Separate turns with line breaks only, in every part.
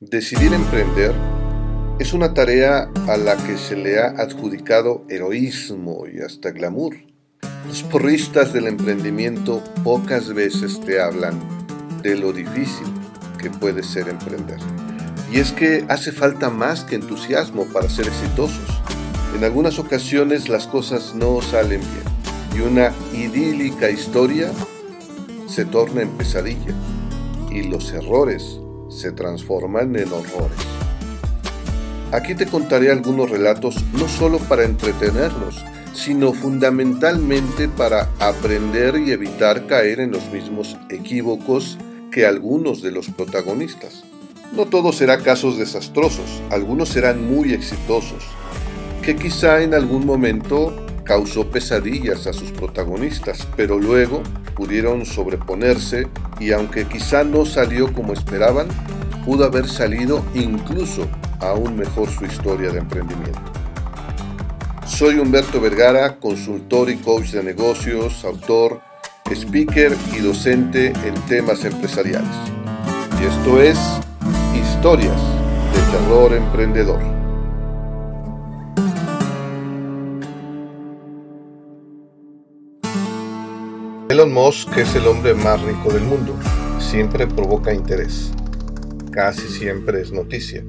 Decidir emprender es una tarea a la que se le ha adjudicado heroísmo y hasta glamour. Los porristas del emprendimiento pocas veces te hablan de lo difícil que puede ser emprender. Y es que hace falta más que entusiasmo para ser exitosos. En algunas ocasiones las cosas no salen bien y una idílica historia se torna en pesadilla y los errores se transforman en horrores. Aquí te contaré algunos relatos no solo para entretenernos, sino fundamentalmente para aprender y evitar caer en los mismos equívocos que algunos de los protagonistas. No todo será casos desastrosos, algunos serán muy exitosos, que quizá en algún momento causó pesadillas a sus protagonistas, pero luego pudieron sobreponerse y aunque quizá no salió como esperaban, pudo haber salido incluso aún mejor su historia de emprendimiento. Soy Humberto Vergara, consultor y coach de negocios, autor, speaker y docente en temas empresariales. Y esto es Historias de Terror Emprendedor. Elon Musk es el hombre más rico del mundo. Siempre provoca interés. Casi siempre es noticia.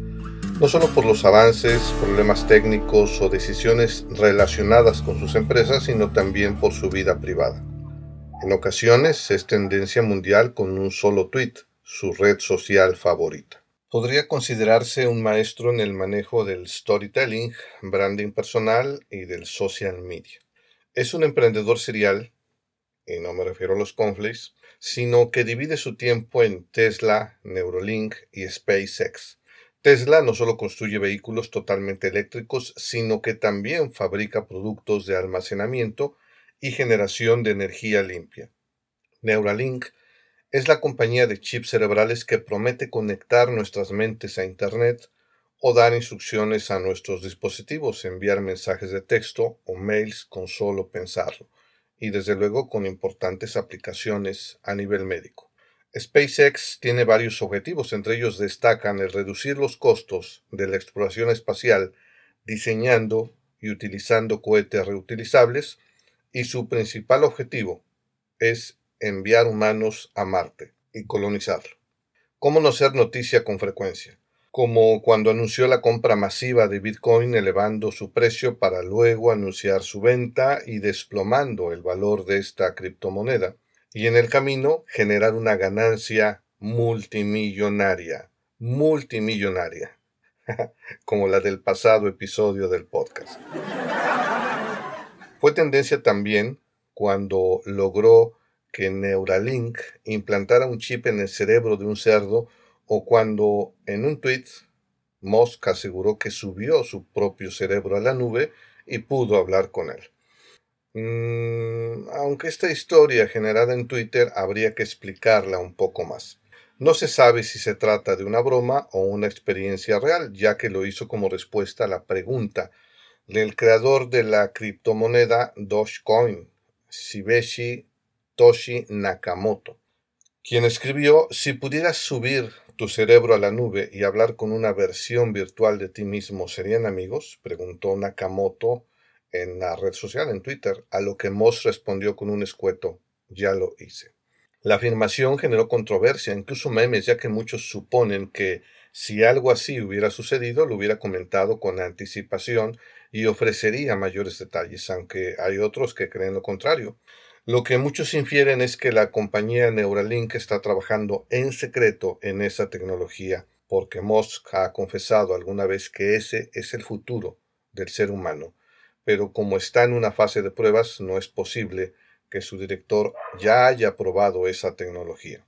No solo por los avances, problemas técnicos o decisiones relacionadas con sus empresas, sino también por su vida privada. En ocasiones es tendencia mundial con un solo tweet, su red social favorita. Podría considerarse un maestro en el manejo del storytelling, branding personal y del social media. Es un emprendedor serial y no me refiero a los conflicts, sino que divide su tiempo en Tesla, Neuralink y SpaceX. Tesla no solo construye vehículos totalmente eléctricos, sino que también fabrica productos de almacenamiento y generación de energía limpia. Neuralink es la compañía de chips cerebrales que promete conectar nuestras mentes a Internet o dar instrucciones a nuestros dispositivos, enviar mensajes de texto o mails con solo pensarlo y desde luego con importantes aplicaciones a nivel médico. SpaceX tiene varios objetivos, entre ellos destacan el reducir los costos de la exploración espacial diseñando y utilizando cohetes reutilizables y su principal objetivo es enviar humanos a Marte y colonizarlo. ¿Cómo no ser noticia con frecuencia? Como cuando anunció la compra masiva de Bitcoin elevando su precio para luego anunciar su venta y desplomando el valor de esta criptomoneda, y en el camino generar una ganancia multimillonaria, multimillonaria, como la del pasado episodio del podcast. Fue tendencia también cuando logró que Neuralink implantara un chip en el cerebro de un cerdo o cuando en un tweet Musk aseguró que subió su propio cerebro a la nube y pudo hablar con él. Mm, aunque esta historia generada en Twitter habría que explicarla un poco más. No se sabe si se trata de una broma o una experiencia real, ya que lo hizo como respuesta a la pregunta del creador de la criptomoneda Dogecoin, Shibeshi Toshi Nakamoto, quien escribió, si pudieras subir tu cerebro a la nube y hablar con una versión virtual de ti mismo serían amigos? preguntó Nakamoto en la red social, en Twitter, a lo que Moss respondió con un escueto, ya lo hice. La afirmación generó controversia, incluso memes, ya que muchos suponen que si algo así hubiera sucedido, lo hubiera comentado con anticipación y ofrecería mayores detalles, aunque hay otros que creen lo contrario. Lo que muchos infieren es que la compañía Neuralink está trabajando en secreto en esa tecnología, porque Musk ha confesado alguna vez que ese es el futuro del ser humano, pero como está en una fase de pruebas no es posible que su director ya haya probado esa tecnología.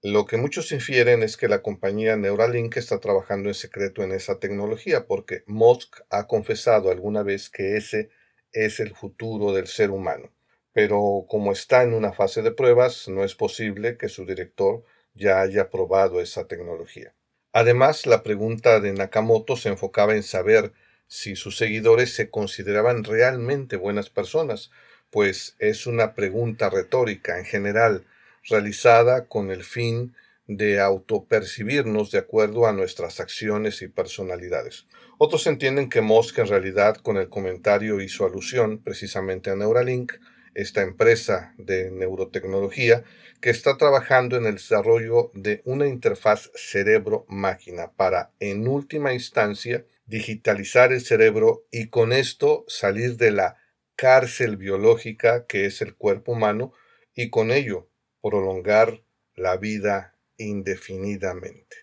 Lo que muchos infieren es que la compañía Neuralink está trabajando en secreto en esa tecnología porque Musk ha confesado alguna vez que ese es el futuro del ser humano pero como está en una fase de pruebas, no es posible que su director ya haya probado esa tecnología. Además, la pregunta de Nakamoto se enfocaba en saber si sus seguidores se consideraban realmente buenas personas, pues es una pregunta retórica en general, realizada con el fin de autopercibirnos de acuerdo a nuestras acciones y personalidades. Otros entienden que Musk en realidad con el comentario hizo alusión precisamente a Neuralink, esta empresa de neurotecnología que está trabajando en el desarrollo de una interfaz cerebro-máquina para, en última instancia, digitalizar el cerebro y con esto salir de la cárcel biológica que es el cuerpo humano y con ello prolongar la vida indefinidamente.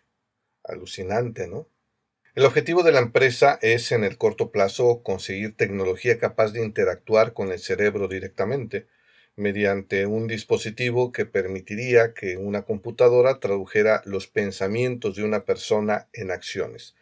Alucinante, ¿no? El objetivo de la empresa es en el corto plazo conseguir tecnología capaz de interactuar con el cerebro directamente, mediante un dispositivo que permitiría que una computadora tradujera los pensamientos de una persona en acciones,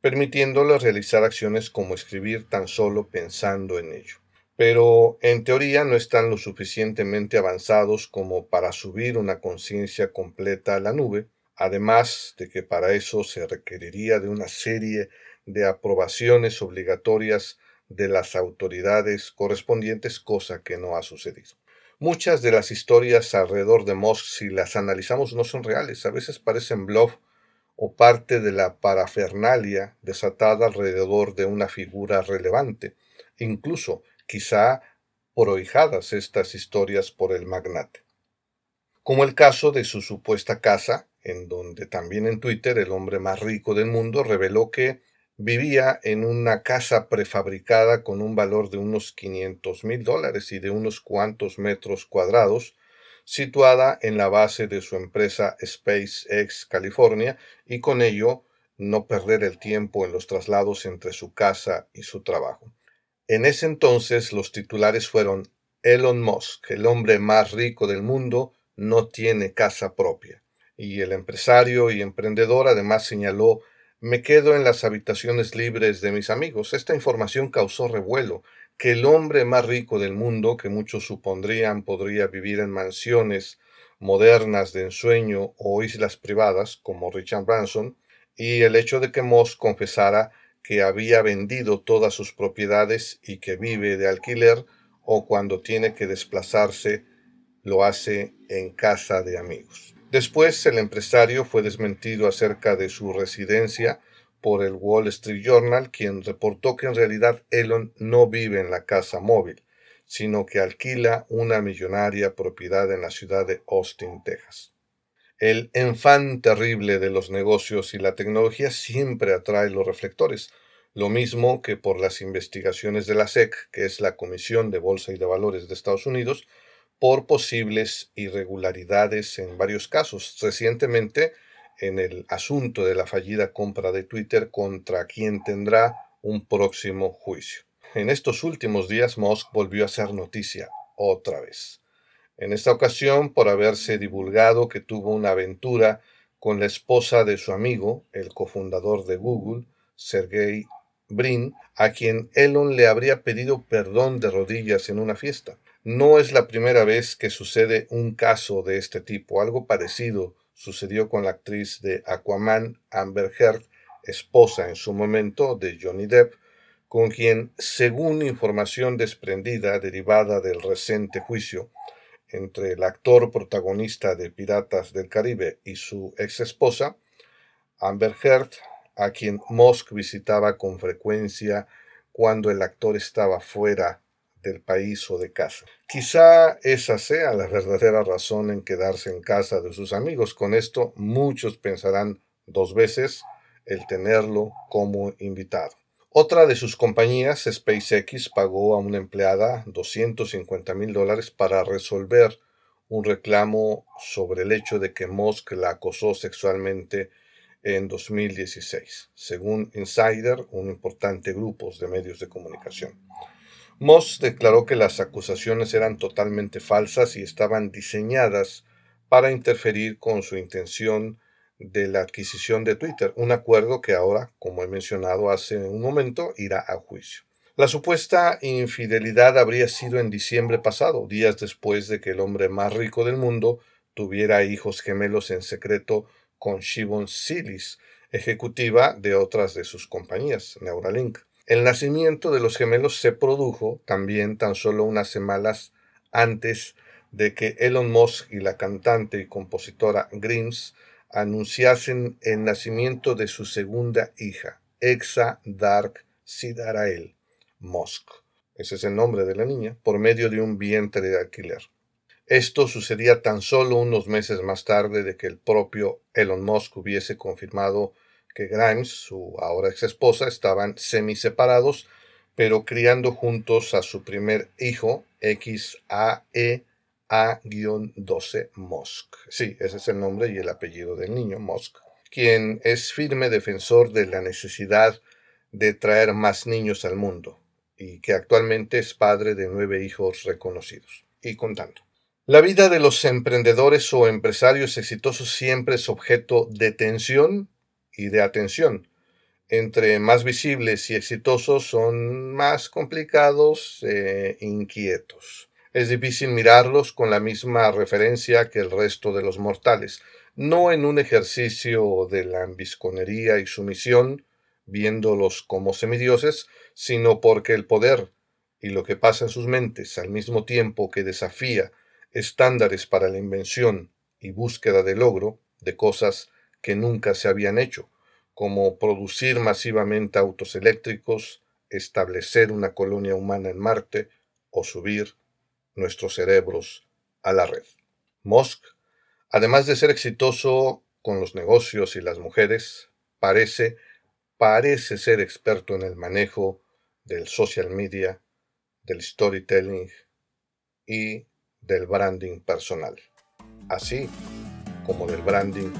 permitiéndole realizar acciones como escribir tan solo pensando en ello. Pero en teoría no están lo suficientemente avanzados como para subir una conciencia completa a la nube, además de que para eso se requeriría de una serie de aprobaciones obligatorias de las autoridades correspondientes, cosa que no ha sucedido. Muchas de las historias alrededor de Musk, si las analizamos, no son reales, a veces parecen bluff o parte de la parafernalia desatada alrededor de una figura relevante, incluso quizá prohijadas estas historias por el magnate. Como el caso de su supuesta casa en donde también en Twitter el hombre más rico del mundo reveló que vivía en una casa prefabricada con un valor de unos 500 mil dólares y de unos cuantos metros cuadrados, situada en la base de su empresa SpaceX California y con ello no perder el tiempo en los traslados entre su casa y su trabajo. En ese entonces los titulares fueron Elon Musk, el hombre más rico del mundo, no tiene casa propia y el empresario y emprendedor además señaló me quedo en las habitaciones libres de mis amigos. Esta información causó revuelo, que el hombre más rico del mundo, que muchos supondrían podría vivir en mansiones modernas de ensueño o islas privadas, como Richard Branson, y el hecho de que Moss confesara que había vendido todas sus propiedades y que vive de alquiler o cuando tiene que desplazarse lo hace en casa de amigos. Después, el empresario fue desmentido acerca de su residencia por el Wall Street Journal, quien reportó que en realidad Elon no vive en la casa móvil, sino que alquila una millonaria propiedad en la ciudad de Austin, Texas. El enfán terrible de los negocios y la tecnología siempre atrae los reflectores, lo mismo que por las investigaciones de la SEC, que es la Comisión de Bolsa y de Valores de Estados Unidos, por posibles irregularidades en varios casos. Recientemente, en el asunto de la fallida compra de Twitter contra quien tendrá un próximo juicio. En estos últimos días, Musk volvió a ser noticia otra vez. En esta ocasión, por haberse divulgado que tuvo una aventura con la esposa de su amigo, el cofundador de Google, Sergey Brin, a quien Elon le habría pedido perdón de rodillas en una fiesta. No es la primera vez que sucede un caso de este tipo. Algo parecido sucedió con la actriz de Aquaman, Amber Heard, esposa en su momento de Johnny Depp, con quien, según información desprendida derivada del reciente juicio entre el actor protagonista de Piratas del Caribe y su ex esposa, Amber Heard, a quien Musk visitaba con frecuencia cuando el actor estaba fuera del país o de casa. Quizá esa sea la verdadera razón en quedarse en casa de sus amigos. Con esto muchos pensarán dos veces el tenerlo como invitado. Otra de sus compañías, SpaceX, pagó a una empleada 250 mil dólares para resolver un reclamo sobre el hecho de que Musk la acosó sexualmente en 2016, según Insider, un importante grupo de medios de comunicación. Moss declaró que las acusaciones eran totalmente falsas y estaban diseñadas para interferir con su intención de la adquisición de Twitter, un acuerdo que ahora, como he mencionado hace un momento, irá a juicio. La supuesta infidelidad habría sido en diciembre pasado, días después de que el hombre más rico del mundo tuviera hijos gemelos en secreto con Shivon Silis, ejecutiva de otras de sus compañías, Neuralink. El nacimiento de los gemelos se produjo también tan solo unas semanas antes de que Elon Musk y la cantante y compositora Grimes anunciasen el nacimiento de su segunda hija, Exa Dark Sidarael Mosk. Ese es el nombre de la niña, por medio de un vientre de alquiler. Esto sucedía tan solo unos meses más tarde de que el propio Elon Musk hubiese confirmado que Grimes, su ahora ex esposa, estaban semi separados, pero criando juntos a su primer hijo, XAE a-12 Musk. Sí, ese es el nombre y el apellido del niño, Musk, quien es firme defensor de la necesidad de traer más niños al mundo y que actualmente es padre de nueve hijos reconocidos. Y contando. La vida de los emprendedores o empresarios exitosos siempre es objeto de tensión y de atención. Entre más visibles y exitosos son más complicados e inquietos. Es difícil mirarlos con la misma referencia que el resto de los mortales, no en un ejercicio de la ambisconería y sumisión, viéndolos como semidioses, sino porque el poder y lo que pasa en sus mentes al mismo tiempo que desafía estándares para la invención y búsqueda de logro de cosas que nunca se habían hecho, como producir masivamente autos eléctricos, establecer una colonia humana en Marte o subir nuestros cerebros a la red. Musk, además de ser exitoso con los negocios y las mujeres, parece, parece ser experto en el manejo del social media, del storytelling y del branding personal, así como del branding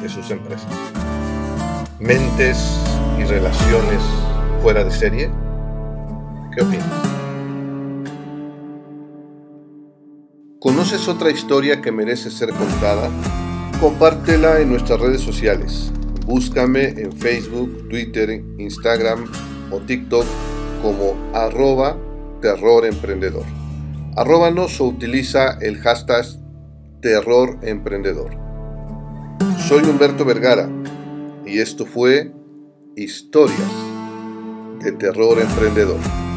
de sus empresas. Mentes y relaciones fuera de serie. ¿Qué opinas? ¿Conoces otra historia que merece ser contada? Compártela en nuestras redes sociales. Búscame en Facebook, Twitter, Instagram o TikTok como arroba terroremprendedor. Arróbanos o utiliza el hashtag terroremprendedor. Soy Humberto Vergara y esto fue Historias de Terror Emprendedor.